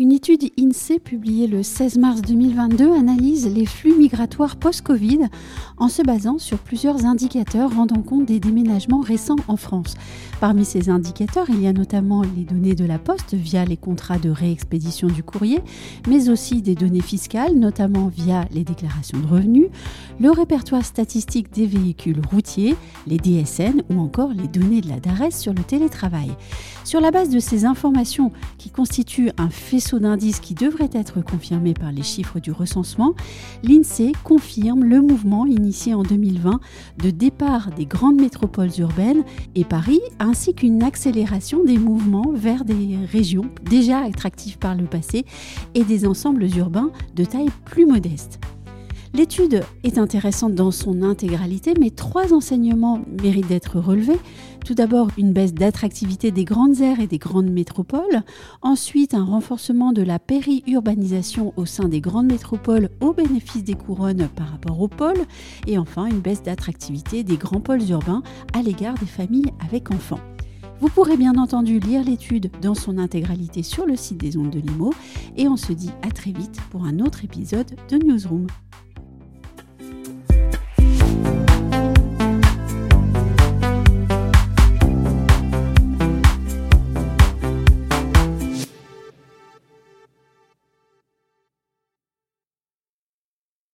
l'INSEE, publié le 16 mars 2022, analyse les flux migratoires post-Covid en se basant sur plusieurs indicateurs rendant compte des déménagements récents en France. Parmi ces indicateurs, il y a notamment les données de la Poste via les contrats de réexpédition du courrier, mais aussi des données fiscales, notamment via les déclarations de revenus, le répertoire statistique des véhicules routiers, les DSN ou encore les données de la DARES sur le télétravail. Sur la base de ces informations qui constituent un d'indices qui devrait être confirmé par les chiffres du recensement, l'INSEE confirme le mouvement initié en 2020 de départ des grandes métropoles urbaines et Paris ainsi qu'une accélération des mouvements vers des régions déjà attractives par le passé et des ensembles urbains de taille plus modeste. L'étude est intéressante dans son intégralité, mais trois enseignements méritent d'être relevés. Tout d'abord, une baisse d'attractivité des grandes aires et des grandes métropoles. Ensuite, un renforcement de la périurbanisation au sein des grandes métropoles au bénéfice des couronnes par rapport aux pôles. Et enfin, une baisse d'attractivité des grands pôles urbains à l'égard des familles avec enfants. Vous pourrez bien entendu lire l'étude dans son intégralité sur le site des ondes de Limo et on se dit à très vite pour un autre épisode de Newsroom.